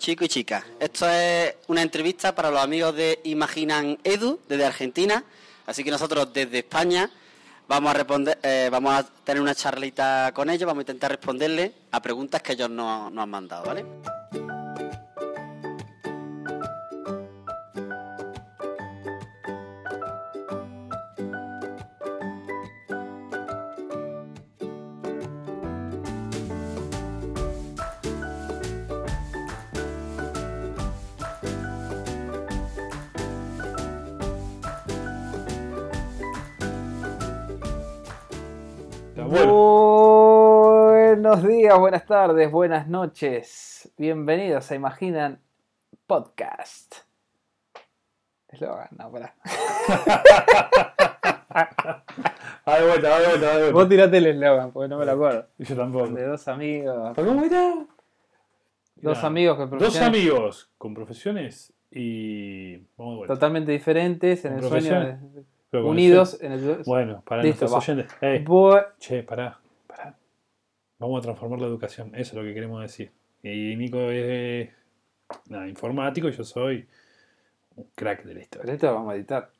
chicos y chicas. Esto es una entrevista para los amigos de Imaginan Edu, desde Argentina. Así que nosotros desde España vamos a responder, eh, vamos a tener una charlita con ellos, vamos a intentar responderle a preguntas que ellos nos, nos han mandado, ¿vale? Buenos días, buenas tardes, buenas noches. Bienvenidos a Imaginan Podcast. Eslogan, no, pará. Ah, de vuelta, vuelta, vuelta. Vos tirate el eslogan, porque no me lo acuerdo. Y yo tampoco. De dos amigos. ¿Cómo era? Dos amigos Dos profesiones amigos con profesiones y. Vamos de vuelta. totalmente diferentes en Con el sueño de- con unidos en el Bueno, para Listo, nuestros va. oyentes. Ey, Bu- che, pará. Vamos a transformar la educación. Eso es lo que queremos decir. Y Nico es. Nada, informático y yo soy un crack de la Pero historia. esto lo vamos a editar.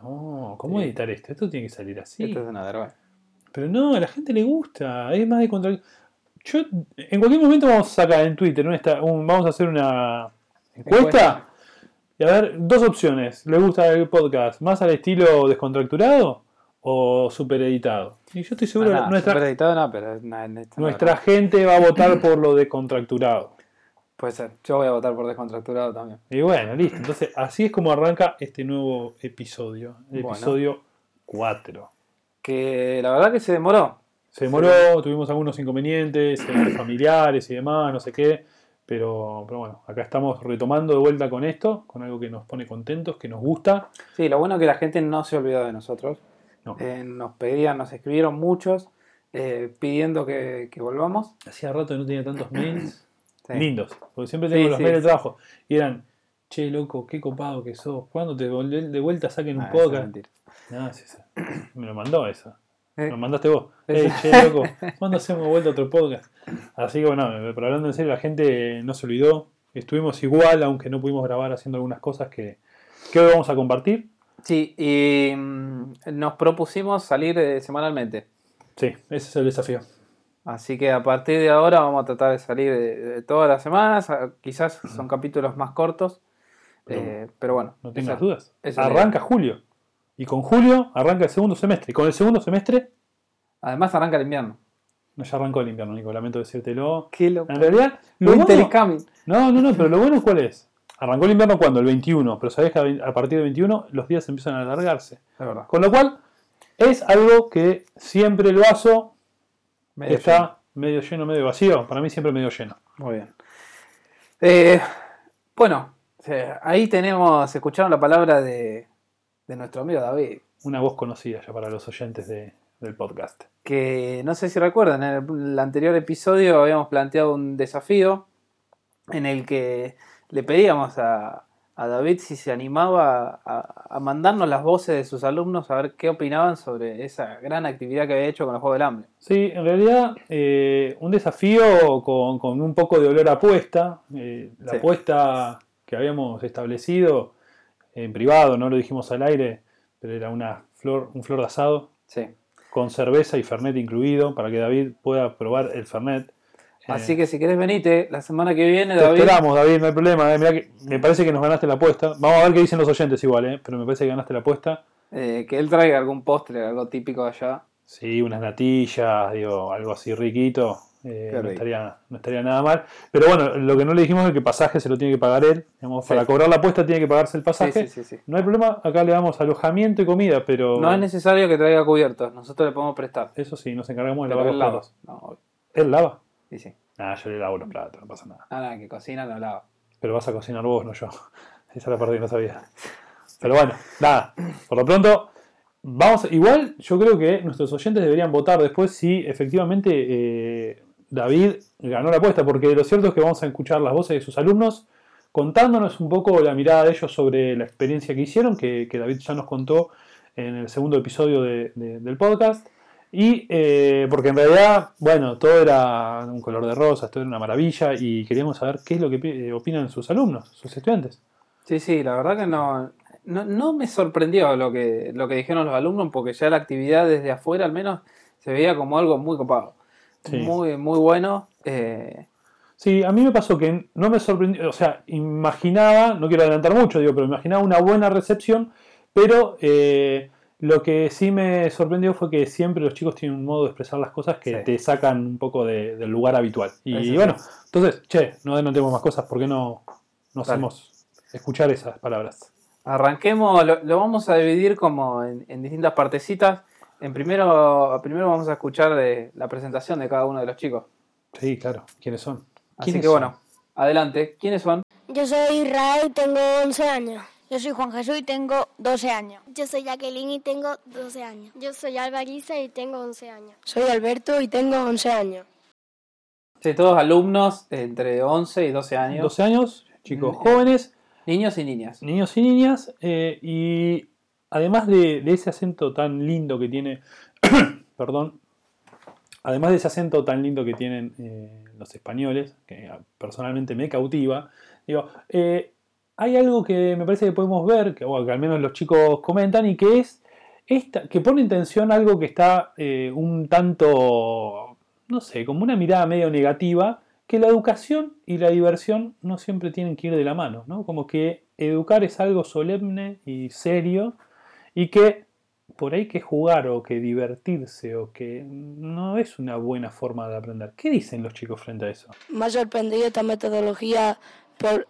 No, ¿cómo Sí. editar esto? Esto tiene que salir así. Esto es una vergüenza. Pero no, a la gente le gusta. Es más de contra. Yo, en cualquier momento vamos a sacar en Twitter, un esta- un- vamos a hacer una encuesta. Encuesta. Y a ver, dos opciones. ¿Le gusta el podcast más al estilo descontracturado o super editado? Y yo estoy seguro Ah, no, nuestra, super editado no, pero no, no, nuestra gente va a votar por lo descontracturado. Puede ser. Yo voy a votar por descontracturado también. Y bueno, listo. Entonces, así es como arranca este nuevo episodio. El Bueno. episodio 4. Que la verdad que se demoró. Se demoró, tuvimos algunos inconvenientes eh, familiares y demás, no sé qué. Pero, pero bueno, acá estamos retomando de vuelta con esto, con algo que nos pone contentos, que nos gusta. Sí, lo bueno es que la gente no se olvidó de nosotros. No. Eh, nos pedían, nos escribieron muchos eh, pidiendo que, que volvamos. Hacía rato que no tenía tantos mails Sí. lindos, porque siempre Sí, tengo los sí, mails de trabajo. Y eran, che, loco, qué copado que sos. ¿Cuándo te de vuelta saquen un Ah, podcast? No. Me lo mandó eso. Eh, Me lo mandaste vos. Eso. Ey, che, loco, ¿cuándo hacemos vuelta otro podcast? Así que bueno, pero hablando en serio, la gente no se olvidó. Estuvimos igual, aunque no pudimos grabar haciendo algunas cosas que, que hoy vamos a compartir. Sí, y mm, nos propusimos salir eh, semanalmente. Sí, ese es el desafío. Así que a partir de ahora vamos a tratar de salir de todas las semanas. ah, Quizás son capítulos más cortos. Pero eh, pero bueno, No tengas esa- dudas. esa es Arranca julio. Y con julio arranca el segundo semestre. Y con el segundo semestre, Además arranca el invierno. no ya arrancó el invierno, Nico, lamento decírtelo. Qué loco. En realidad, lo is bueno, no, no, no, pero lo bueno cuál es. Arrancó el invierno cuando, el 21, pero sabés que a partir del 21 los días empiezan a alargarse. Es verdad. Con lo cual, es algo que siempre el vaso Medio está lleno. medio lleno, medio vacío. Para mí siempre medio lleno. Muy bien. Eh, bueno, eh, ahí tenemos, escucharon la palabra de, de nuestro amigo David, Una voz conocida ya para los oyentes de- del podcast. que no sé si recuerdan, en el, el anterior episodio habíamos planteado un desafío en el que le pedíamos a, a David si se animaba a, a mandarnos las voces de sus alumnos a ver qué opinaban sobre esa gran actividad que había hecho con el Juego del Hambre. Sí, en realidad eh, un desafío con, con un poco de olor a apuesta. Eh, la Sí. apuesta que habíamos establecido en privado, no lo dijimos al aire, pero era una flor, un flor de asado Sí. con cerveza y fernet incluido para que David pueda probar el fernet. Así que si querés venite la semana que viene, Te David. esperamos, David, no hay problema. eh, mirá que me parece que nos ganaste la apuesta. Vamos a ver qué dicen los oyentes igual, eh, pero me parece que ganaste la apuesta. eh, que él traiga algún postre, algo típico de allá. Sí, unas natillas, digo, algo así riquito. eh, no, estaría, no estaría nada mal. Pero bueno, lo que no le dijimos es que el pasaje se lo tiene que pagar él. Digamos, Sí. Para cobrar la apuesta tiene que pagarse el pasaje. sí, sí, sí. No hay problema, acá le damos alojamiento y comida, pero No es necesario que traiga cubiertos, nosotros le podemos prestar. eso sí, nos encargamos de Pero lavar los platos. No, ¿Él lava? Ah, yo le lavo los platos, no pasa nada. Ah, nada, que cocina no lava. Pero vas a cocinar vos, no yo. Esa es la parte que no sabía. Pero bueno, nada. Por lo pronto, vamos. Igual, yo creo que nuestros oyentes deberían votar después si efectivamente eh, David ganó la apuesta, porque lo cierto es que vamos a escuchar las voces de sus alumnos contándonos un poco la mirada de ellos sobre la experiencia que hicieron, que, que David ya nos contó en el segundo episodio de- de- del podcast. Y eh, porque en realidad, bueno, todo era un color de rosa, todo era una maravilla y queríamos saber qué es lo que eh, opinan sus alumnos, sus estudiantes. Sí, sí, la verdad que no, no, no me sorprendió lo que, lo que dijeron los alumnos, porque ya la actividad desde afuera al menos se veía como algo muy copado. Sí. Muy, muy bueno. eh, Sí, a mí me pasó que no me sorprendió, o sea, imaginaba, no quiero adelantar mucho, digo, pero imaginaba una buena recepción, pero eh, lo que sí me sorprendió fue que siempre los chicos tienen un modo de expresar las cosas que Sí. te sacan un poco de- del lugar habitual. Y Eso bueno, entonces, che, no adelantemos más cosas, ¿por qué no, no hacemos escuchar esas palabras? Arranquemos, lo, lo vamos a dividir como en, en distintas partecitas. En primero, primero vamos a escuchar de la presentación de cada uno de los chicos. Sí, claro, ¿quiénes son? Así ¿Quiénes que son? bueno, adelante. ¿Quiénes son? Yo soy Israel y tengo 11 años. Yo soy Juan Jesús y tengo 12 años. Yo soy Jacqueline y tengo 12 años. Yo soy Alvarisa y tengo 11 años. Soy Alberto y tengo 11 años. Sí, todos alumnos entre 11 y 12 años. 12 años, chicos Mm. jóvenes, Niños y niñas. niños y niñas, eh, y además de, de ese acento tan lindo que tiene, perdón, además de ese acento tan lindo que tienen eh, los españoles, que personalmente me cautiva, digo, eh, hay algo que me parece que podemos ver, que, que al menos los chicos comentan, y que es esta, que pone en tensión algo que está eh, un tanto, no sé, como una mirada medio negativa, que la educación y la diversión no siempre tienen que ir de la mano, ¿no? Como que educar es algo solemne y serio y que por ahí que jugar o que divertirse o que no es una buena forma de aprender. ¿Qué dicen los chicos frente a eso? Me ha sorprendido esta metodología por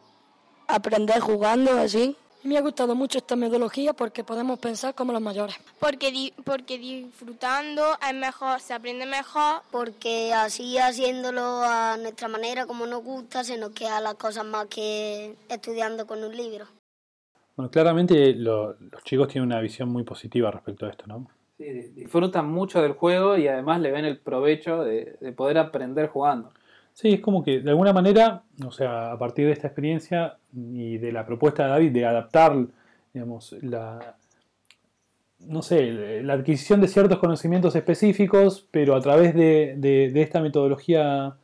aprender jugando así. Me ha gustado mucho esta metodología porque podemos pensar como los mayores. Porque, di- porque disfrutando es mejor, se aprende mejor. Porque así haciéndolo a nuestra manera, como nos gusta, se nos quedan las cosas más que estudiando con un libro. Bueno, claramente lo- los chicos tienen una visión muy positiva respecto a esto, ¿no? Sí, di- disfrutan mucho del juego y además le ven el provecho de, de poder aprender jugando. Sí, es como que de alguna manera, o sea, a partir de esta experiencia y de la propuesta de David de adaptar, digamos, la, no sé, la adquisición de ciertos conocimientos específicos, pero a través de, de- de esta metodología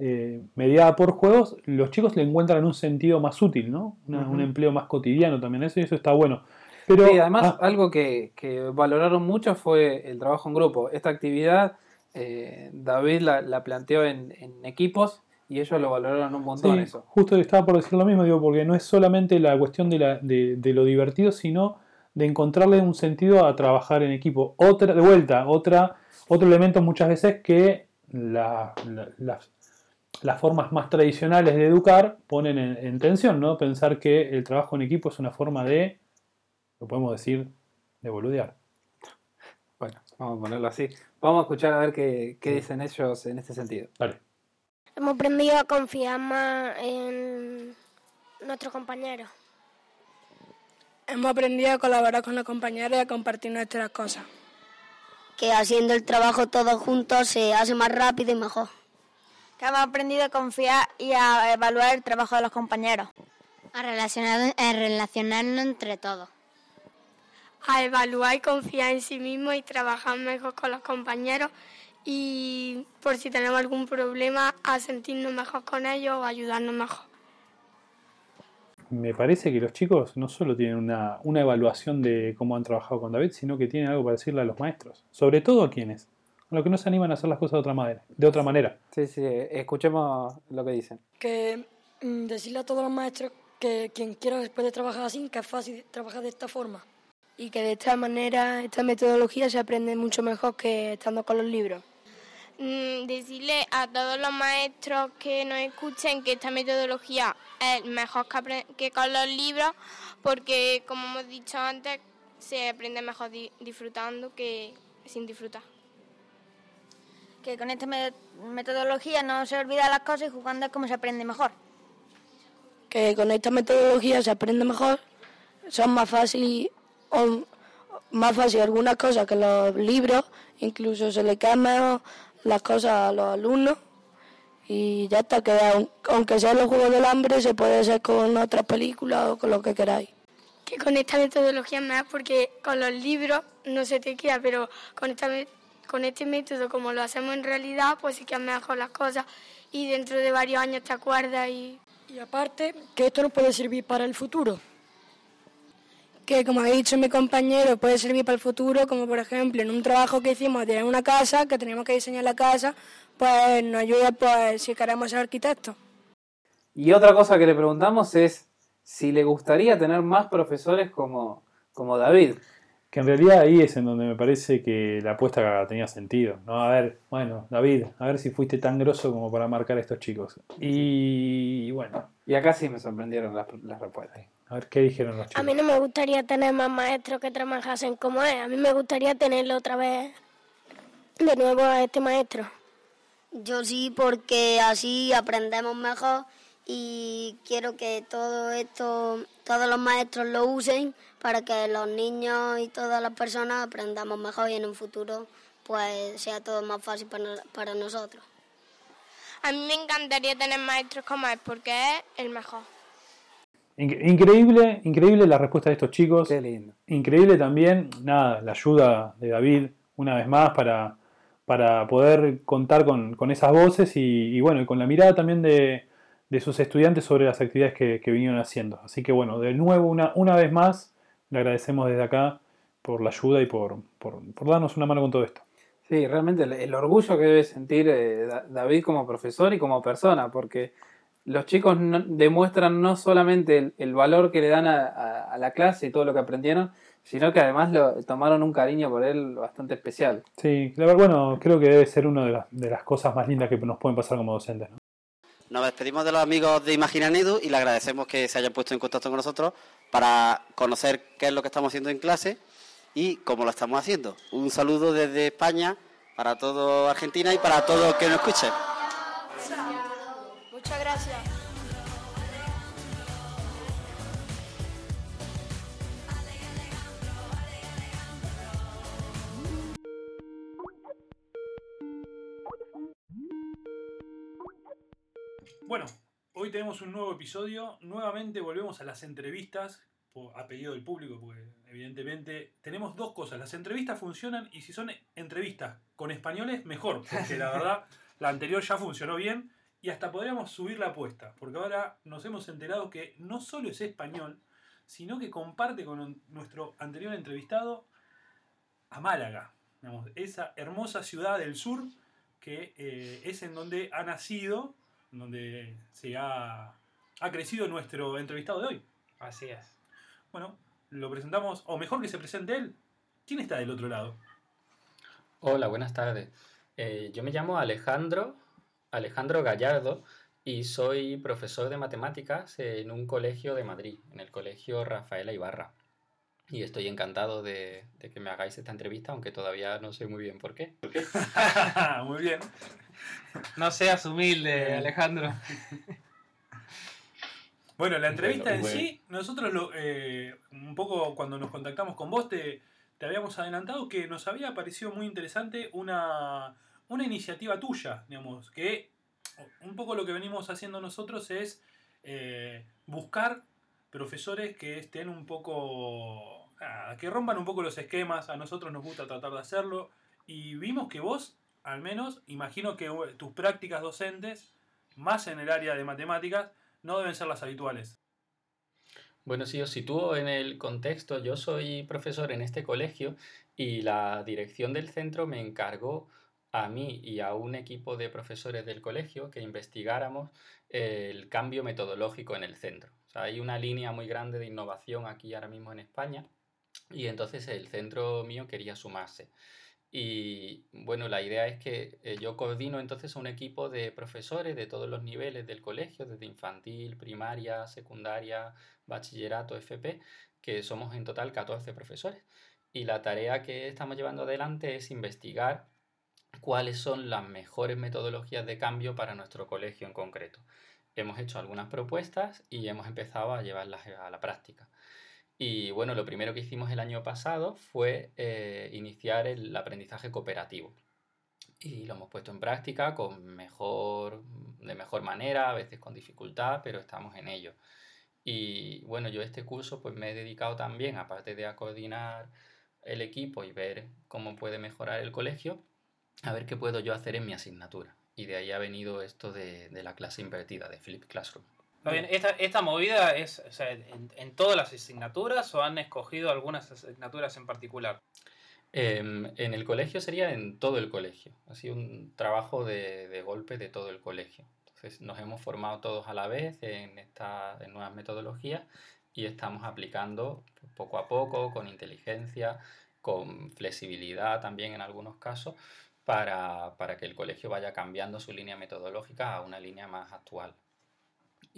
eh, mediada por juegos, los chicos le encuentran un sentido más útil, ¿no? Una-. Un empleo más cotidiano también, eso, y eso está bueno. Pero, Sí, además ah, algo que, que valoraron mucho fue el trabajo en grupo. Esta actividad eh, David la, la planteó en, en equipos y ellos lo valoraron un montón Sí, eso. justo estaba por decir lo mismo, digo, porque no es solamente la cuestión de, la, de, de lo divertido, sino de encontrarle un sentido a trabajar en equipo. Otra, de vuelta, otra, otro elemento muchas veces que la- la- las, las formas más tradicionales de educar ponen en, en tensión, ¿no? Pensar que el trabajo en equipo es una forma de, lo podemos decir, de boludear. Vamos a ponerlo así. Vamos a escuchar a ver qué, qué dicen ellos en este sentido. Vale. Hemos aprendido a confiar más en nuestros compañeros. Hemos aprendido a colaborar con los compañeros y a compartir nuestras cosas. Que haciendo el trabajo todos juntos se hace más rápido y mejor. Que hemos aprendido a confiar y a evaluar el trabajo de los compañeros. A, relacionar, a relacionarnos entre todos. A evaluar y confiar en sí mismo y trabajar mejor con los compañeros y por si tenemos algún problema a sentirnos mejor con ellos o ayudarnos mejor. Me parece que los chicos no solo tienen una, una evaluación de cómo han trabajado con David, sino que tienen algo para decirle a los maestros. Sobre todo a quienes. A los que no se animan a hacer las cosas de otra manera. De otra manera. Sí, sí, escuchemos lo que dicen. Que mm, decirle a todos los maestros que quien quiera puede trabajar así, que es fácil trabajar de esta forma. Y que de esta manera, esta metodología se aprende mucho mejor que estando con los libros. Mm, decirle a todos los maestros que nos escuchen que esta metodología es mejor que, que con los libros porque, como hemos dicho antes, se aprende mejor di- disfrutando que sin disfrutar. Que con esta me- metodología no se olvida las cosas y jugando es como se aprende mejor. Que con esta metodología se aprende mejor, son más fácil, o, más fácil algunas cosas que los libros, incluso se le quedan mejor las cosas a los alumnos y ya está, que aun- aunque sean los Juegos del Hambre, se puede hacer con otras películas o con lo que queráis. Que con esta metodología es mejor porque con los libros no se te queda, pero con esta, me- con este método, como lo hacemos en realidad, pues sí que es mejor las cosas y dentro de varios años te acuerdas y... Y aparte, que esto nos puede servir para el futuro. Que como ha dicho mi compañero, puede servir para el futuro, como por ejemplo en un trabajo que hicimos de una casa, que teníamos que diseñar la casa, pues nos ayuda pues si queremos ser arquitectos. Y otra cosa que le preguntamos es si le gustaría tener más profesores como, como David. Que en realidad ahí es en donde me parece que la apuesta tenía sentido. ¿no? A ver, bueno, David, a ver si fuiste tan grosso como para marcar a estos chicos. Y bueno, Y acá sí me sorprendieron las, las respuestas. a ver qué dijeron los A chicos. mí no me gustaría tener más maestros que trabajasen como él. A mí me gustaría tenerlo otra vez de nuevo a este maestro. Yo sí, porque así aprendemos mejor y quiero que todo esto, todos los maestros lo usen para que los niños y todas las personas aprendamos mejor y en un futuro pues sea todo más fácil para, para nosotros. A mí me encantaría tener maestros como él porque es el mejor. Inc- Increíble, increíble la respuesta de estos chicos. Qué lindo. Increíble también, nada, la ayuda de David una vez más para, para poder contar con, con esas voces y, y bueno, y con la mirada también de, de sus estudiantes sobre las actividades que, que vinieron haciendo. Así que bueno, de nuevo, una, una vez más, le agradecemos desde acá por la ayuda y por, por, por darnos una mano con todo esto. Sí, realmente el, el orgullo que debe sentir eh, Da- David como profesor y como persona, porque los chicos no- demuestran no solamente el, el valor que le dan a, a- a la clase y todo lo que aprendieron, sino que además lo, tomaron un cariño por él bastante especial. Sí, la verdad, bueno, creo que debe ser una de las, de las cosas más lindas que nos pueden pasar como docentes. ¿no? Nos despedimos de los amigos de Imaginan Edu y le agradecemos que se hayan puesto en contacto con nosotros para conocer qué es lo que estamos haciendo en clase y cómo lo estamos haciendo. Un saludo desde España para todo Argentina y para todos que nos escuchen. Bueno, hoy tenemos un nuevo episodio. Nuevamente volvemos a las entrevistas a pedido del público, porque evidentemente tenemos dos cosas. Las entrevistas funcionan y si son entrevistas con españoles, mejor, porque la verdad la anterior ya funcionó bien y hasta podríamos subir la apuesta, porque ahora nos hemos enterado que no solo es español, sino que comparte con nuestro anterior entrevistado a Málaga, digamos, esa hermosa ciudad del sur que eh, es en donde ha nacido donde se ha, ha crecido nuestro entrevistado de hoy. Así es. Bueno, lo presentamos, o mejor que se presente él. ¿Quién está del otro lado? Hola, buenas tardes. Eh, yo me llamo Alejandro, Alejandro Gallardo y soy profesor de matemáticas en un colegio de Madrid, en el colegio Rafaela Ibarra. Y estoy encantado de, de que me hagáis esta entrevista, aunque todavía no sé muy bien por qué. Muy bien. No seas humilde, Eh. Alejandro. Bueno, la entrevista Bueno, en bueno. sí, nosotros lo, eh, un poco cuando nos contactamos con vos te, te habíamos adelantado que nos había parecido muy interesante una, una iniciativa tuya, digamos, que un poco lo que venimos haciendo nosotros es eh, buscar profesores que estén un poco, ah, que rompan un poco los esquemas, a nosotros nos gusta tratar de hacerlo, y vimos que vos, al menos, imagino que eh, tus prácticas docentes, más en el área de matemáticas, no deben ser las habituales. Bueno, si os sitúo en el contexto, yo soy profesor en este colegio y la dirección del centro me encargó a mí y a un equipo de profesores del colegio que investigáramos el cambio metodológico en el centro. Hay una línea muy grande de innovación aquí ahora mismo en España y entonces el centro mío quería sumarse. Y bueno, la idea es que eh, yo coordino entonces un equipo de profesores de todos los niveles del colegio, desde infantil, primaria, secundaria, bachillerato, FP, que somos en total 14 profesores. Y la tarea que estamos llevando adelante es investigar cuáles son las mejores metodologías de cambio para nuestro colegio en concreto. Hemos hecho algunas propuestas y hemos empezado a llevarlas a la práctica. Y bueno, lo primero que hicimos el año pasado fue eh, iniciar el aprendizaje cooperativo. Y lo hemos puesto en práctica con mejor, de mejor manera, a veces con dificultad, pero estamos en ello. Y bueno, yo este curso pues me he dedicado también, aparte de coordinar el equipo y ver cómo puede mejorar el colegio, a ver qué puedo yo hacer en mi asignatura. Y de ahí ha venido esto de, la clase invertida, de Flip Classroom. ¿Esta, movida es en, todas las asignaturas o han escogido algunas asignaturas en particular? Em, en el colegio sería en todo el colegio. Ha sido un trabajo de, golpe de todo el colegio. Entonces nos hemos formado todos a la vez en estas nuevas metodologías y estamos aplicando poco a poco, con inteligencia, con flexibilidad también en algunos casos, para, que el colegio vaya cambiando su línea metodológica a una línea más actual.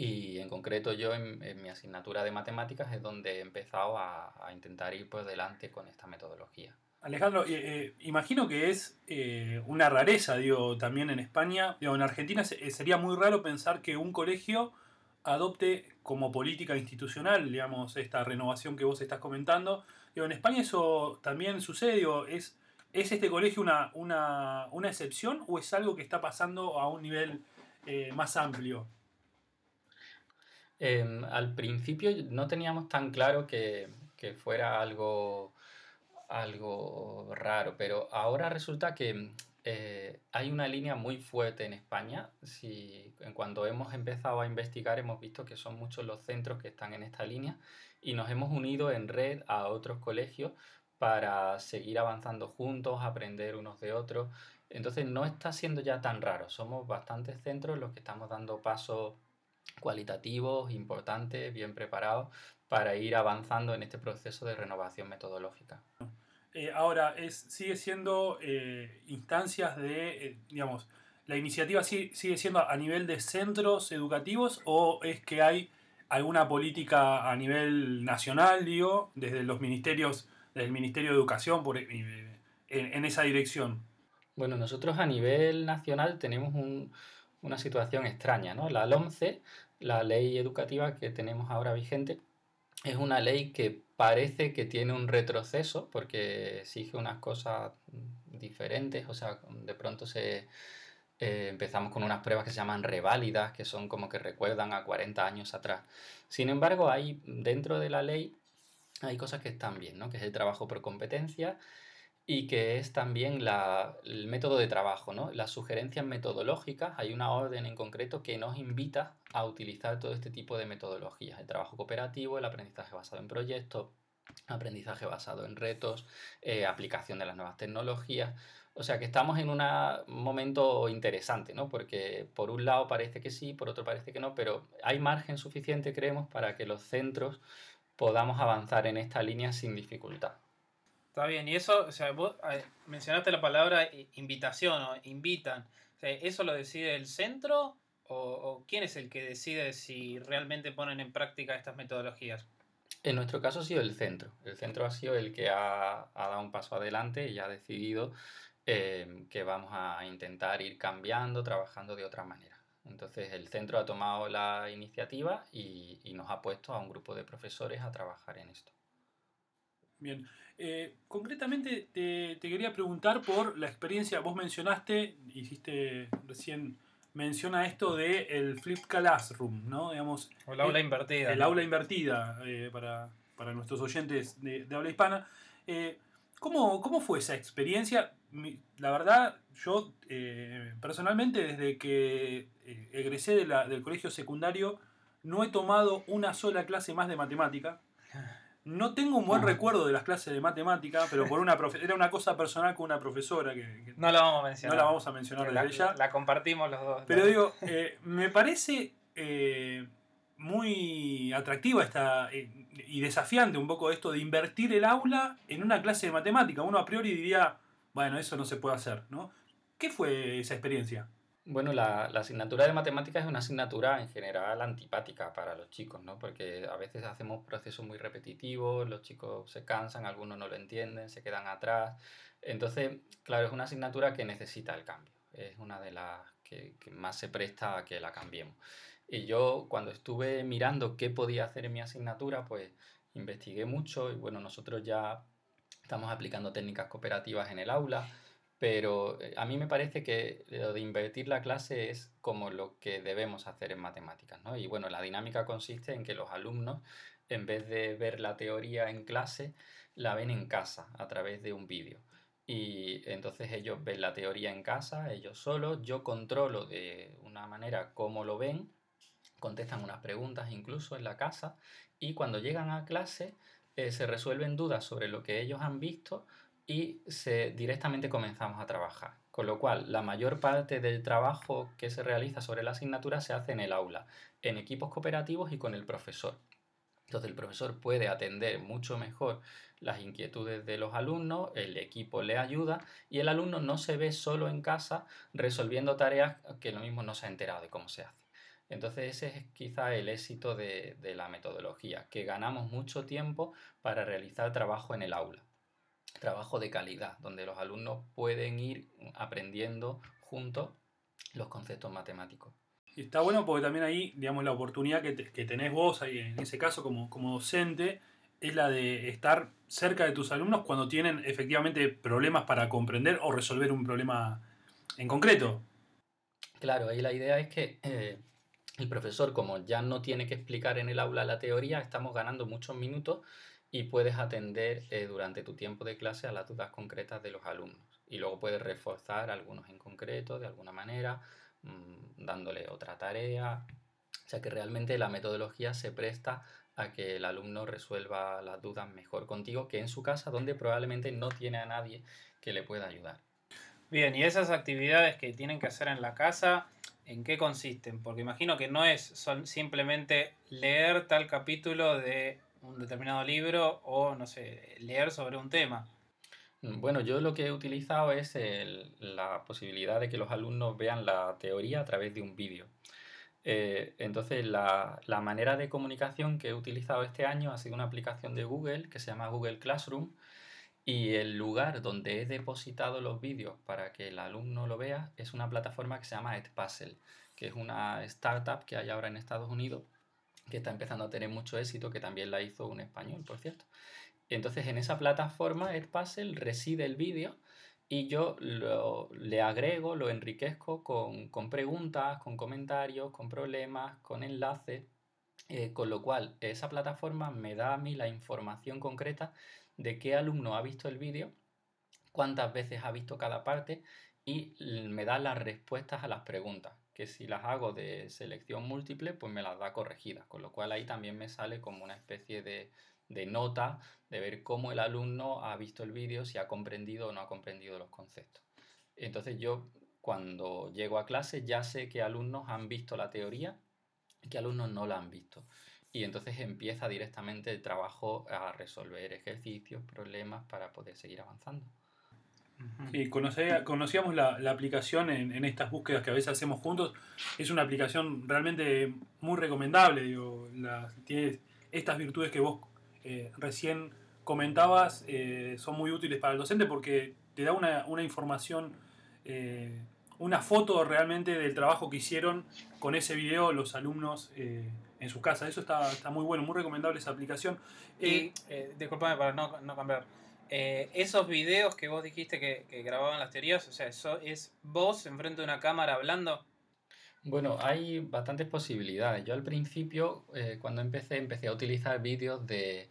Y en concreto yo en, mi asignatura de matemáticas es donde he empezado a, intentar ir por delante con esta metodología. Alejandro, eh, eh, imagino que es eh, una rareza, digo, también en España. Digo, en Argentina sería muy raro pensar que un colegio adopte como política institucional, digamos, esta renovación que vos estás comentando. Digo, en España eso también sucede, ¿es, ¿es este colegio una, una, una, excepción o es algo que está pasando a un nivel más amplio? Em, al principio no teníamos tan claro que, que fuera algo algo raro, pero ahora resulta que eh, hay una línea muy fuerte en España. Si, cuando hemos empezado a investigar hemos visto que son muchos los centros que están en esta línea y nos hemos unido en red a otros colegios para seguir avanzando juntos, aprender unos de otros. Entonces no está siendo ya tan raro. Somos bastantes centros los que estamos dando pasos cualitativos, importantes, bien preparados para ir avanzando en este proceso de renovación metodológica. Eh, ahora, es, sigue siendo eh, instancias de, eh, digamos, la iniciativa sigue, sigue siendo a nivel de centros educativos o es que hay alguna política a nivel nacional, digo, desde los ministerios, desde el Ministerio de Educación por, en, en, esa dirección? Bueno, nosotros a nivel nacional tenemos un, una situación extraña, ¿no? La LOMCE, la ley educativa que tenemos ahora vigente, es una ley que parece que tiene un retroceso porque exige unas cosas diferentes, o sea, de pronto se eh, empezamos con unas pruebas que se llaman reválidas, que son como que recuerdan a 40 años atrás. Sin embargo, hay dentro de la ley hay cosas que están bien, ¿no? Que es el trabajo por competencia, y que es también el método de trabajo, ¿no? Las sugerencias metodológicas, hay una orden en concreto que nos invita a utilizar todo este tipo de metodologías, el trabajo cooperativo, el aprendizaje basado en proyectos, aprendizaje basado en retos, eh, aplicación de las nuevas tecnologías. O sea que estamos en un momento interesante, ¿no? Porque por un lado parece que sí, por otro parece que no, pero hay margen suficiente, creemos, para que los centros podamos avanzar en esta línea sin dificultad. Está bien, y eso, o sea, vos mencionaste la palabra invitación o invitan. ¿Eso lo decide el centro o, quién es el que decide si realmente ponen en práctica estas metodologías? En nuestro caso ha sido el centro. El centro ha sido el que ha, dado un paso adelante y ha decidido eh, que vamos a intentar ir cambiando, trabajando de otra manera. Entonces el centro ha tomado la iniciativa y nos ha puesto a un grupo de profesores a trabajar en esto. Bien, eh, concretamente te, quería preguntar por la experiencia, vos mencionaste, hiciste recién menciona esto de el flip classroom, ¿no? Digamos, o el aula invertida. El aula invertida eh, para, nuestros oyentes de, habla hispana. Eh, ¿cómo, fue esa experiencia? La verdad, yo personalmente desde que egresé de del colegio secundario no he tomado una sola clase más de matemática. No tengo un buen recuerdo de las clases de matemática, pero por una era una cosa personal con una profesora que, no la vamos a mencionar. No la vamos a mencionar la, ella. La compartimos los dos. Pero digo, eh, me parece eh, muy atractiva esta eh, y desafiante un poco esto de invertir el aula en una clase de matemática. Uno a priori diría, bueno, eso no se puede hacer, ¿no? ¿Qué fue esa experiencia? Bueno, la, asignatura de matemáticas es una asignatura en general antipática para los chicos, ¿no? Porque a veces hacemos procesos muy repetitivos, los chicos se cansan, algunos no lo entienden, se quedan atrás. Entonces, claro, es una asignatura que necesita el cambio. Es una de las que, que más se presta a que la cambiemos. Y yo cuando estuve mirando qué podía hacer en mi asignatura, pues investigué mucho y bueno, nosotros ya estamos aplicando técnicas cooperativas en el aula pero eh, a mí me parece que lo de invertir la clase es como lo que debemos hacer en matemáticas, ¿no? Y bueno, la dinámica consiste en que los alumnos, en vez de ver la teoría en clase, la ven en casa a través de un vídeo. y entonces ellos ven la teoría en casa, ellos solos, yo controlo de una manera cómo lo ven, contestan unas preguntas incluso en la casa y cuando llegan a clase eh, se resuelven dudas sobre lo que ellos han visto y se, directamente comenzamos a trabajar. Con lo cual, la mayor parte del trabajo que se realiza sobre la asignatura se hace en el aula, en equipos cooperativos y con el profesor. Entonces el profesor puede atender mucho mejor las inquietudes de los alumnos, el equipo le ayuda y el alumno no se ve solo en casa resolviendo tareas que lo mismo no se ha enterado de cómo se hace. Entonces ese es quizá el éxito de, de la metodología, que ganamos mucho tiempo para realizar trabajo en el aula, trabajo de calidad, donde los alumnos pueden ir aprendiendo juntos los conceptos matemáticos. Y está bueno porque también ahí, digamos, la oportunidad que, que tenés vos ahí, en ese caso como, como docente, es la de estar cerca de tus alumnos cuando tienen efectivamente problemas para comprender o resolver un problema en concreto. Claro, ahí la idea es que eh, el profesor, como ya no tiene que explicar en el aula la teoría, estamos ganando muchos minutos y puedes atender eh, durante tu tiempo de clase a las dudas concretas de los alumnos. Y luego puedes reforzar algunos en concreto de alguna manera Mm, dándole otra tarea. O sea que realmente la metodología se presta a que el alumno resuelva las dudas mejor contigo que en su casa donde probablemente no tiene a nadie que le pueda ayudar. Bien, y esas actividades que tienen que hacer en la casa, ¿en qué consisten? Porque imagino que no es simplemente leer tal capítulo de un determinado libro o, no sé, leer sobre un tema. Mm, bueno, yo lo que he utilizado es la posibilidad de que los alumnos vean la teoría a través de un vídeo. Eh, entonces, la, manera de comunicación que he utilizado este año ha sido una aplicación de Google que se llama Google Classroom y el lugar donde he depositado los vídeos para que el alumno lo vea es una plataforma que se llama Edpuzzle, que es una startup que hay ahora en Estados Unidos que está empezando a tener mucho éxito, que también la hizo un español, por cierto. Entonces en esa plataforma Edpuzzle reside el vídeo y yo le agrego, lo enriquezco con, preguntas, con comentarios, con problemas, con enlaces, eh, con lo cual esa plataforma me da a mí la información concreta de qué alumno ha visto el vídeo, cuántas veces ha visto cada parte y me da las respuestas a las preguntas, que si las hago de selección múltiple, pues me las da corregidas, con lo cual ahí también me sale como una especie de, de nota de ver cómo el alumno ha visto el vídeo, si ha comprendido o no ha comprendido los conceptos. Entonces yo cuando llego a clase ya sé qué alumnos han visto la teoría y qué alumnos no la han visto. Y entonces empieza directamente el trabajo a resolver ejercicios, problemas para poder seguir avanzando. Sí, conocíamos la, aplicación en, estas búsquedas que a veces hacemos juntos. Es una aplicación realmente muy recomendable. Digo, tiene estas virtudes que vos eh, recién comentabas eh, son muy útiles para el docente porque te da una, información, eh, una foto realmente del trabajo que hicieron con ese video los alumnos en su casa. Eso está, está, muy bueno, muy recomendable esa aplicación. Y, disculpame para no, no cambiar. Esos videos que vos dijiste que, grababan las teorías, o sea, eso es vos enfrente de una cámara hablando. Bueno, hay bastantes posibilidades. Yo al principio, eh, cuando empecé, empecé a utilizar vídeos de,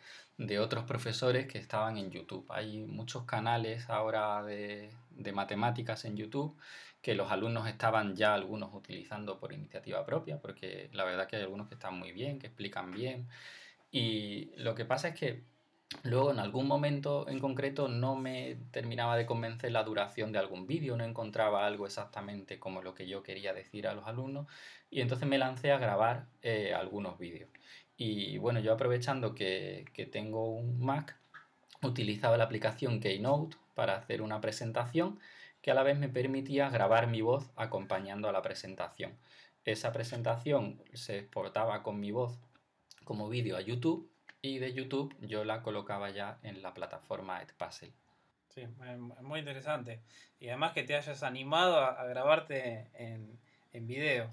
otros profesores que estaban en YouTube. Hay muchos canales ahora de, matemáticas en YouTube que los alumnos estaban ya algunos utilizando por iniciativa propia, porque la verdad que hay algunos que están muy bien, que explican bien. Y lo que pasa es que Luego, en algún momento en concreto, no me terminaba de convencer la duración de algún vídeo, no encontraba algo exactamente como lo que yo quería decir a los alumnos, y entonces me lancé a grabar eh, algunos vídeos. Y bueno, yo aprovechando que, que tengo un Mac, utilizaba la aplicación Keynote para hacer una presentación que a la vez me permitía grabar mi voz acompañando a la presentación. Esa presentación se exportaba con mi voz como vídeo a YouTube y de YouTube yo la colocaba ya en la plataforma Edpuzzle. Sí, muy interesante. Y además que te hayas animado a, grabarte en, en video.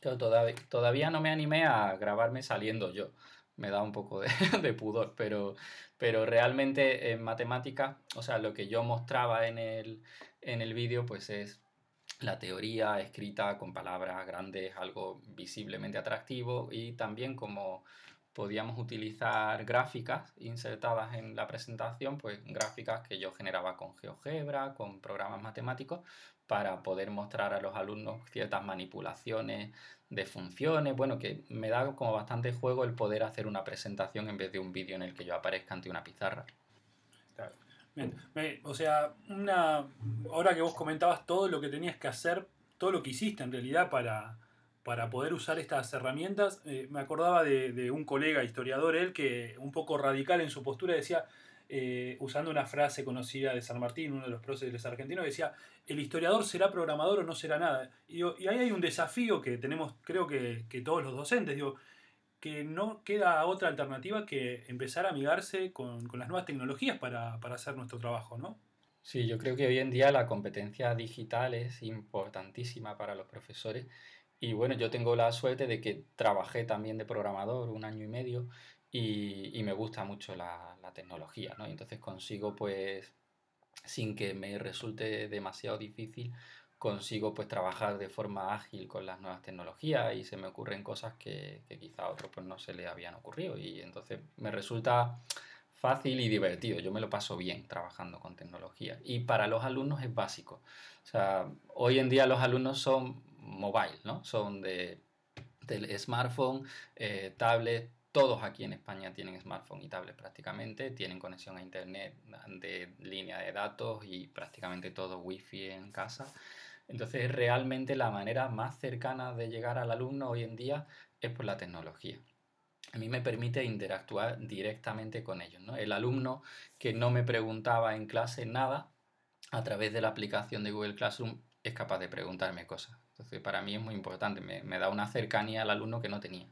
todavía, todavía no me animé a grabarme saliendo yo. Me da un poco de, de, pudor, pero, pero realmente en matemática, o sea, lo que yo mostraba en el, en el vídeo, pues es la teoría escrita con palabras grandes, algo visiblemente atractivo y también como podíamos utilizar gráficas insertadas en la presentación, pues gráficas que yo generaba con GeoGebra, con programas matemáticos, para poder mostrar a los alumnos ciertas manipulaciones de funciones, bueno, que me da como bastante juego el poder hacer una presentación en vez de un vídeo en el que yo aparezca ante una pizarra. Bien. o sea, una, ahora que vos comentabas todo lo que tenías que hacer, todo lo que hiciste en realidad para, para poder usar estas herramientas, eh, me acordaba de, un colega historiador, él, que un poco radical en su postura decía, eh, usando una frase conocida de San Martín, uno de los próceres argentinos, decía, el historiador será programador o no será nada. Y, y ahí hay un desafío que tenemos, creo que, todos los docentes, digo, que no queda otra alternativa que empezar a amigarse con, con las nuevas tecnologías para, para, hacer nuestro trabajo, ¿no? Sí, yo creo que hoy en día la competencia digital es importantísima para los profesores y bueno, yo tengo la suerte de que trabajé también de programador un año y medio y, y me gusta mucho la, la, tecnología, ¿no? Y entonces consigo pues, sin que me resulte demasiado difícil, consigo pues trabajar de forma ágil con las nuevas tecnologías y se me ocurren cosas que, que quizá a otros pues no se le habían ocurrido y entonces me resulta fácil y divertido. Yo me lo paso bien trabajando con tecnología. Y para los alumnos es básico. O sea, hoy en día los alumnos son mobile, ¿no? Son de, del smartphone, eh, tablet. Todos aquí en España tienen smartphone y tablet prácticamente, tienen conexión a internet de línea de datos y prácticamente todo wifi en casa. Entonces, realmente la manera más cercana de llegar al alumno hoy en día es por la tecnología. A mí me permite interactuar directamente con ellos. ¿no? El alumno que no me preguntaba en clase nada, a través de la aplicación de Google Classroom es capaz de preguntarme cosas. Entonces, para mí es muy importante, me, me da una cercanía al alumno que no tenía.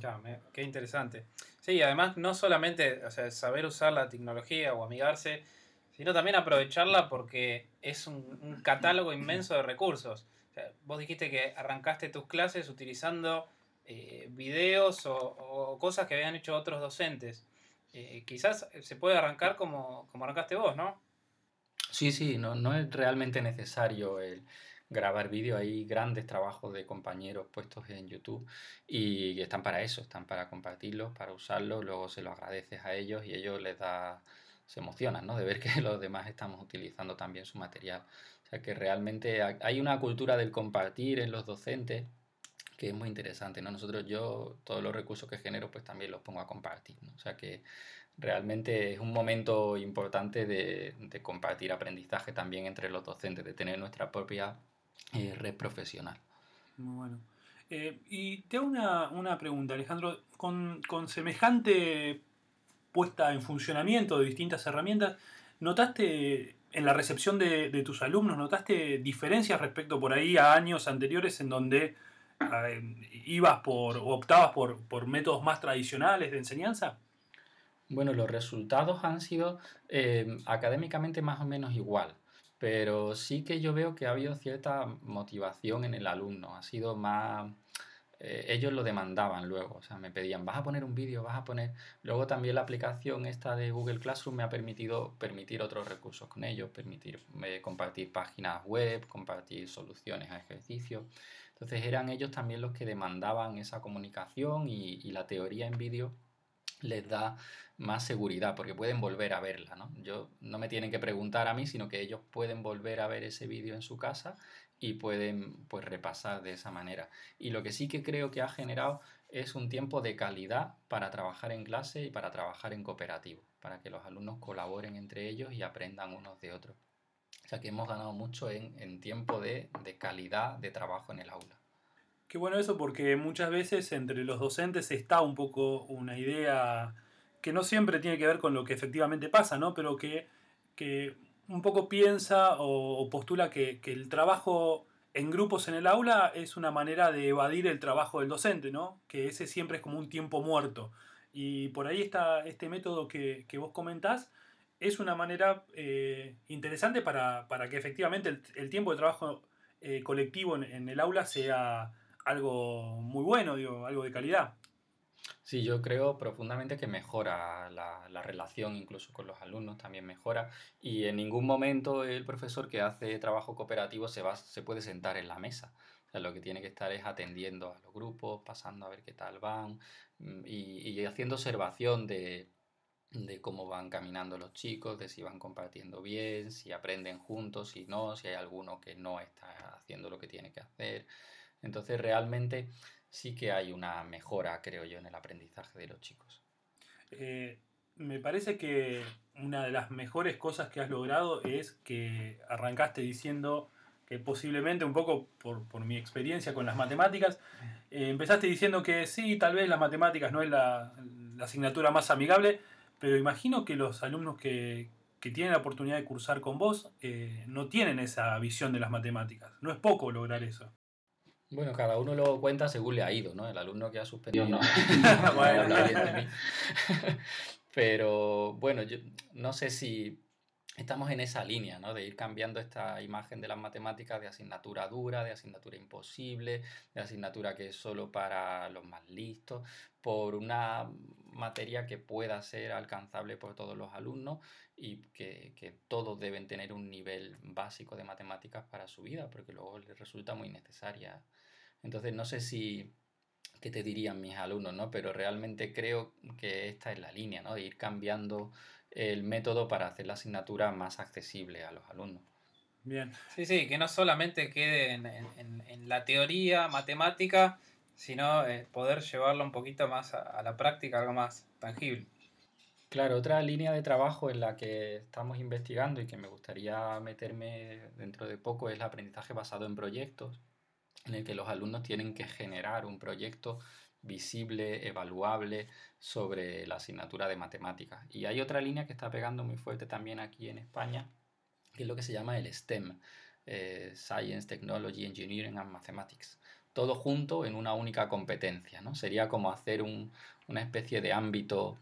Claro, qué interesante. Sí, además no solamente o sea, saber usar la tecnología o amigarse, sino también aprovecharla porque es un, un catálogo inmenso de recursos. O sea, vos dijiste que arrancaste tus clases utilizando eh, videos o, o, cosas que habían hecho otros docentes. Eh, quizás se puede arrancar como, como arrancaste vos, ¿no? Sí, sí, no, no es realmente necesario el grabar vídeo. Hay grandes trabajos de compañeros puestos en YouTube y están para eso, están para compartirlos, para usarlos, luego se lo agradeces a ellos y ellos les da se emocionan ¿no? de ver que los demás estamos utilizando también su material. O sea que realmente hay una cultura del compartir en los docentes que es muy interesante. ¿no? Nosotros yo todos los recursos que genero pues también los pongo a compartir. O sea que realmente es un momento importante de, de compartir aprendizaje también entre los docentes, de tener nuestra propia eh, red profesional. Muy bueno. Eh, y te hago una, una pregunta, Alejandro. Con, con semejante puesta en funcionamiento de distintas herramientas, ¿notaste en la recepción de, de, tus alumnos, notaste diferencias respecto por ahí a años anteriores en donde eh, ibas por, o optabas por, por, métodos más tradicionales de enseñanza? Bueno, los resultados han sido eh, académicamente más o menos igual, pero sí que yo veo que ha habido cierta motivación en el alumno, ha sido más eh, ellos lo demandaban luego, o sea, me pedían, vas a poner un vídeo, vas a poner... Luego también la aplicación esta de Google Classroom me ha permitido permitir otros recursos con ellos, permitir eh, compartir páginas web, compartir soluciones a ejercicios. Entonces eran ellos también los que demandaban esa comunicación y, y la teoría en vídeo les da más seguridad porque pueden volver a verla, ¿no? Yo no me tienen que preguntar a mí, sino que ellos pueden volver a ver ese vídeo en su casa y pueden pues repasar de esa manera. Y lo que sí que creo que ha generado es un tiempo de calidad para trabajar en clase y para trabajar en cooperativo, para que los alumnos colaboren entre ellos y aprendan unos de otros. O sea que hemos ganado mucho en, en tiempo de, de calidad de trabajo en el aula. Qué bueno eso porque muchas veces entre los docentes está un poco una idea que no siempre tiene que ver con lo que efectivamente pasa, ¿no? Pero que, que un poco piensa o, postula que, que, el trabajo en grupos en el aula es una manera de evadir el trabajo del docente, ¿no? Que ese siempre es como un tiempo muerto. Y por ahí está este método que, que vos comentás, es una manera eh, interesante para, para, que efectivamente el, tiempo de trabajo eh, colectivo en, en el aula sea algo muy bueno, digo, algo de calidad. Sí, yo creo profundamente que mejora la, la, relación incluso con los alumnos, también mejora y en ningún momento el profesor que hace trabajo cooperativo se, va, se puede sentar en la mesa. sea, lo que tiene que estar es atendiendo a los grupos, pasando a ver qué tal van mm, y, y haciendo observación de, de cómo van caminando los chicos, de si van compartiendo bien, si aprenden juntos, si no, si hay alguno que no está haciendo lo que tiene que hacer. Entonces realmente sí que hay una mejora, creo yo, en el aprendizaje de los chicos. Eh, me parece que una de las mejores cosas que has logrado es que arrancaste diciendo que posiblemente un poco por, por mi experiencia con las matemáticas, eh, empezaste diciendo que sí, tal vez las matemáticas no es la, asignatura más amigable, pero imagino que los alumnos que, que tienen la oportunidad de cursar con vos eh, no tienen esa visión de las matemáticas. No es poco lograr eso. Bueno, cada uno lo cuenta según le ha ido, ¿no? El alumno que ha suspendido no. Bueno. Pero bueno, yo no sé si estamos en esa línea, ¿no? De ir cambiando esta imagen de las matemáticas de asignatura dura, de asignatura imposible, de asignatura que es solo para los más listos, por una materia que pueda ser alcanzable por todos los alumnos y que, que todos deben tener un nivel básico de matemáticas para su vida, porque luego les resulta muy necesaria. Entonces, no sé si qué te dirían mis alumnos, ¿no? Pero realmente creo que esta es la línea, ¿no? De ir cambiando el método para hacer la asignatura más accesible a los alumnos. Bien. Sí, sí, que no solamente quede en, en- en la teoría matemática, sino eh, poder llevarlo un poquito más a, a la práctica, algo más tangible. Claro, otra línea de trabajo en la que estamos investigando y que me gustaría meterme dentro de poco es el aprendizaje basado en proyectos, en el que los alumnos tienen que generar un proyecto visible, evaluable sobre la asignatura de matemáticas. Y hay otra línea que está pegando muy fuerte también aquí en España, que es lo que se llama el STEM, eh, Science, Technology, Engineering and Mathematics. Todo junto en una única competencia, ¿no? Sería como hacer un- una especie de ámbito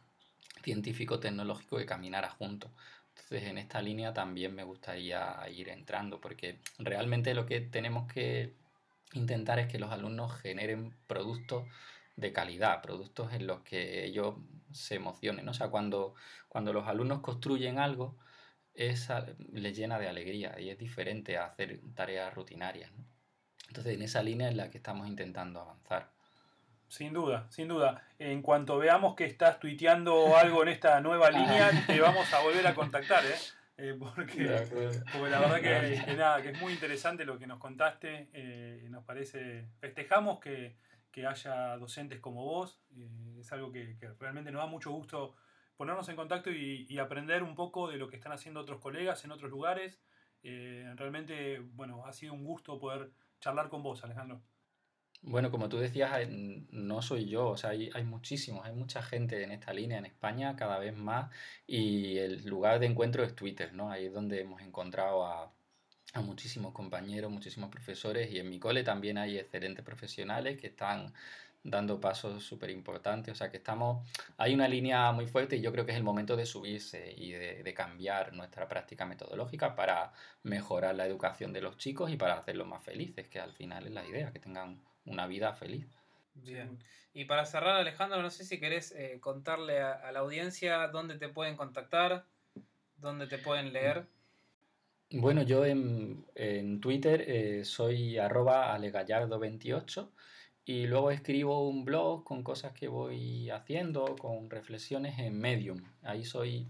científico-tecnológico que caminara juntos. Entonces, en esta línea también me gustaría ir entrando, porque realmente lo que tenemos que intentar es que los alumnos generen productos de calidad, productos en los que ellos se emocionen. ¿no? O sea, cuando, cuando los alumnos construyen algo, esa les llena de alegría y es diferente a hacer tareas rutinarias. ¿no? Entonces, en esa línea es la que estamos intentando avanzar. Sin duda, sin duda. En cuanto veamos que estás tuiteando algo en esta nueva línea, te vamos a volver a contactar, ¿eh? Eh, porque, De acuerdo. porque la verdad que, que nada, que es muy interesante lo que nos contaste. eh, nos parece, festejamos que, que haya docentes como vos. eh, es algo que, que realmente nos da mucho gusto ponernos en contacto y, y aprender un poco de lo que están haciendo otros colegas en otros lugares. Eh, realmente, bueno, ha sido un gusto poder charlar con vos, Alejandro. Bueno, como tú decías, hay- no soy yo, o sea, hay, hay muchísimos, hay mucha gente en esta línea en España, cada vez más, y el lugar de encuentro es Twitter, ¿no? Ahí es donde hemos encontrado a, a muchísimos compañeros, muchísimos profesores, y en mi cole también hay excelentes profesionales que están dando pasos súper importantes, o sea que estamos, hay una línea muy fuerte y yo creo que es el momento de subirse y de, de cambiar nuestra práctica metodológica para mejorar la educación de los chicos y para hacerlos más felices, que al final es la idea, que tengan una vida feliz. Bien. Y para cerrar, Alejandro, no sé si querés eh, contarle a, a la audiencia dónde te pueden contactar, dónde te pueden leer. Bueno, yo en, en Twitter eh, soy arroba alegallardo28 y luego escribo un blog con cosas que voy haciendo, con reflexiones en Medium. Ahí soy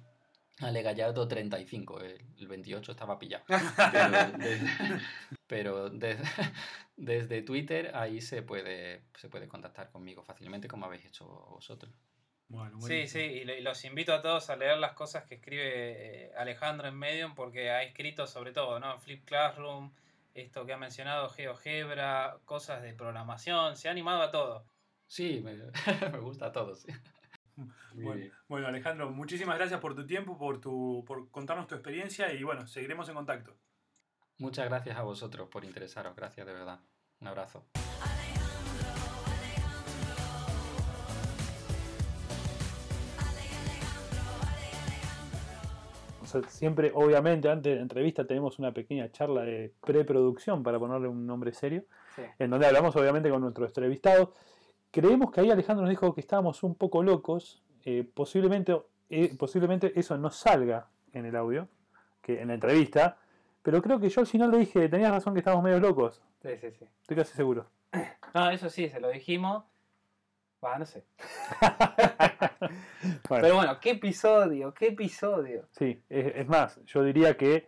alegallardo35, el, el 28 estaba pillado. Pero, de- pero desde, desde Twitter ahí se puede, se puede contactar conmigo fácilmente como habéis hecho vosotros. Bueno, Sí, sí, y, los invito a todos a leer las cosas que escribe eh, Alejandro en Medium porque ha escrito sobre todo, ¿no? Flip Classroom, esto que ha mencionado, GeoGebra, cosas de programación, se ha animado a todo. Sí, me, me gusta todo, sí. Bueno, bueno, Alejandro, muchísimas gracias por tu tiempo, por, tu, por contarnos tu experiencia y bueno, seguiremos en contacto. Muchas gracias a vosotros por interesaros, gracias de verdad. Un abrazo. O sea, siempre, obviamente, antes de la entrevista tenemos una pequeña charla de preproducción, para ponerle un nombre serio, Sí. en donde hablamos obviamente con nuestro entrevistado. Creemos que ahí Alejandro nos dijo que estábamos un poco locos, eh, posiblemente, eh, posiblemente eso no salga en el audio, que en la entrevista, pero creo que yo al final le dije, tenías razón que estábamos medio locos. Sí, sí, sí. Estoy casi seguro. No, eso sí, se lo dijimos. Va, no sé. Bueno, Pero bueno, qué episodio, qué episodio. sí, es, es más, yo diría que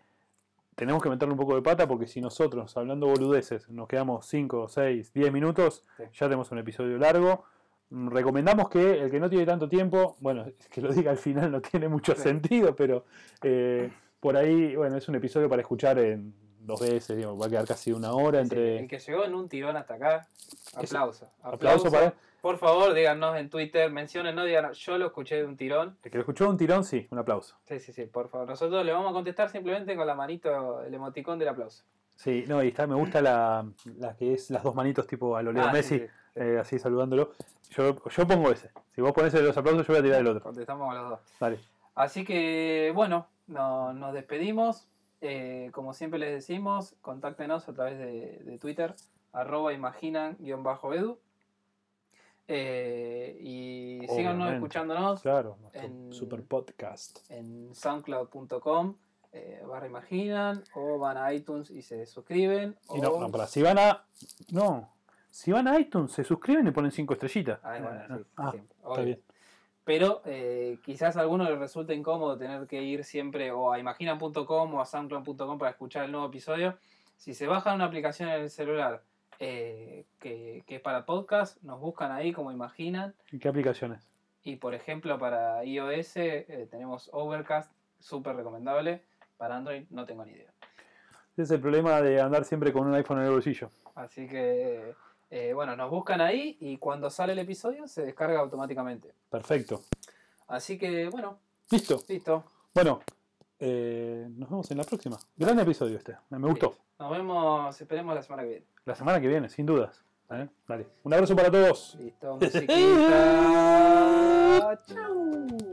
tenemos que meterle un poco de pata porque si nosotros, hablando boludeces, nos quedamos 5, 6, 10 minutos, Sí. ya tenemos un episodio largo. Mm, Recomendamos que el que no tiene tanto tiempo, bueno, que lo diga al final no tiene mucho Sí. sentido, pero eh, por ahí, bueno, es un episodio para escuchar en dos veces, digamos, va a quedar casi una hora entre... Sí, el que llegó en un tirón hasta acá, aplauso. Aplauso para. Por favor, díganos en Twitter, mencionen, no digan, yo lo escuché de un tirón. El que lo escuchó de un tirón, sí, un aplauso. Sí, sí, sí, por favor. Nosotros le vamos a contestar simplemente con la manito, el emoticón del aplauso. Sí, no, y está, me gusta la, la que es las dos manitos tipo a lo Leo Ah, Messi, sí, sí. eh, así saludándolo. Yo, yo pongo ese. Si vos pones el de los aplausos, yo voy a tirar el otro. Contestamos con los dos. Dale. Así que, bueno, no- nos despedimos. Eh, como siempre les decimos, contáctenos a través de, de Twitter, arroba imaginan-edu. Eh, y síganos escuchándonos Claro, En- super podcast. en soundcloud.com eh, barra imaginan o van a iTunes y se suscriben. Y o- no, para, si van a. No. Si van a iTunes, se suscriben y ponen cinco estrellitas. Ah, bueno, sí, Ah, está bien. Pero eh, quizás a alguno le resulte incómodo tener que ir siempre o a imaginan.com o a soundcloud.com para escuchar el nuevo episodio. Si se bajan una aplicación en el celular eh, que, que es para podcast, nos buscan ahí como imaginan. ¿Y qué aplicaciones? Y por ejemplo para iOS eh, tenemos Overcast, súper recomendable. Para Android no tengo ni idea. Ese es el problema de andar siempre con un iPhone en el bolsillo. Así que eh, bueno, nos buscan ahí y cuando sale el episodio se descarga automáticamente. Perfecto. Así que bueno, Listo. listo. Bueno, eh, nos vemos en la próxima. Gran episodio este. Me me gustó. Nos vemos, esperemos la semana que viene. La semana que viene, sin dudas. ¿Eh? Dale. Un abrazo para todos. Listo, musiquita.